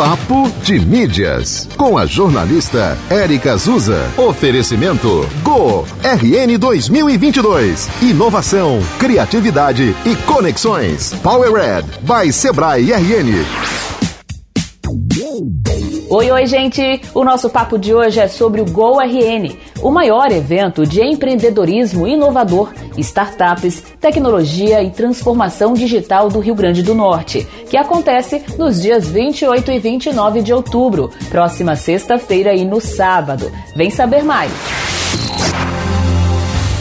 Papo de Mídias, com a jornalista Érica Azusa. Oferecimento Go RN 2022. Inovação, criatividade e conexões. Powered by Sebrae RN. Oi, oi, gente! O nosso papo de hoje é sobre o GoRN, o maior evento de empreendedorismo inovador, startups, tecnologia e transformação digital do Rio Grande do Norte, que acontece nos dias 28 e 29 de outubro, próxima sexta-feira e no sábado. Vem saber mais!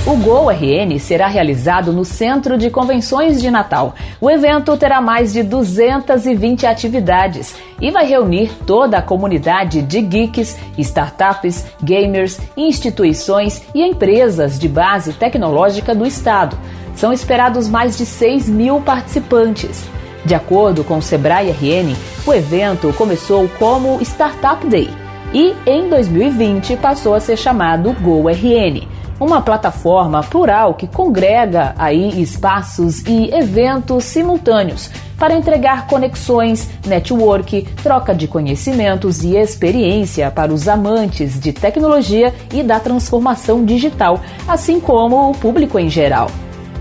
O Gol RN será realizado no Centro de Convenções de Natal. O evento terá mais de 220 atividades e vai reunir toda a comunidade de geeks, startups, gamers, instituições e empresas de base tecnológica do estado. São esperados mais de 6 mil participantes. De acordo com o Sebrae RN, o evento começou como Startup Day e, em 2020, passou a ser chamado Go RN uma plataforma plural que congrega aí espaços e eventos simultâneos para entregar conexões, network, troca de conhecimentos e experiência para os amantes de tecnologia e da transformação digital, assim como o público em geral.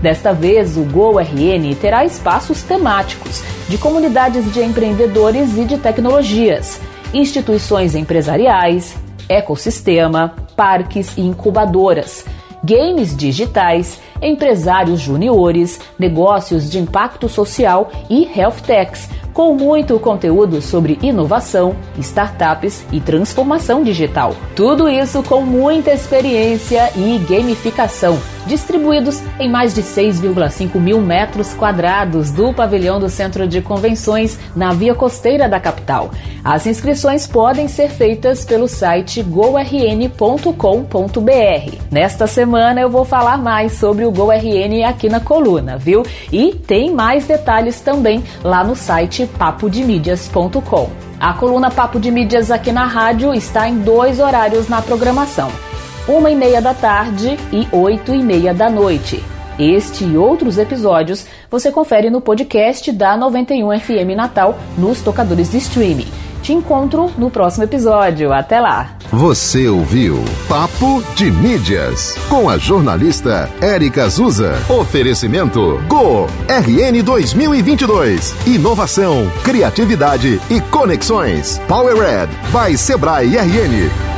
Desta vez, o GoRN terá espaços temáticos de comunidades de empreendedores e de tecnologias, instituições empresariais, ecossistema, parques e incubadoras, games digitais, empresários juniores, negócios de impacto social e health techs, com muito conteúdo sobre inovação, startups e transformação digital. Tudo isso com muita experiência e gamificação distribuídos em mais de 6,5 mil metros quadrados do pavilhão do Centro de Convenções na via costeira da capital. As inscrições podem ser feitas pelo site gorn.com.br. Nesta semana eu vou falar mais sobre o GoRN aqui na coluna, viu? E tem mais detalhes também lá no site papodemídias.com. A coluna Papo de Mídias aqui na rádio está em dois horários na programação uma e meia da tarde e oito e meia da noite. Este e outros episódios você confere no podcast da 91 FM Natal nos tocadores de streaming. Te encontro no próximo episódio. Até lá! Você ouviu Papo de Mídias com a jornalista Érica Azusa. Oferecimento Go RN 2022. Inovação, criatividade e conexões. Powered by Sebrae RN.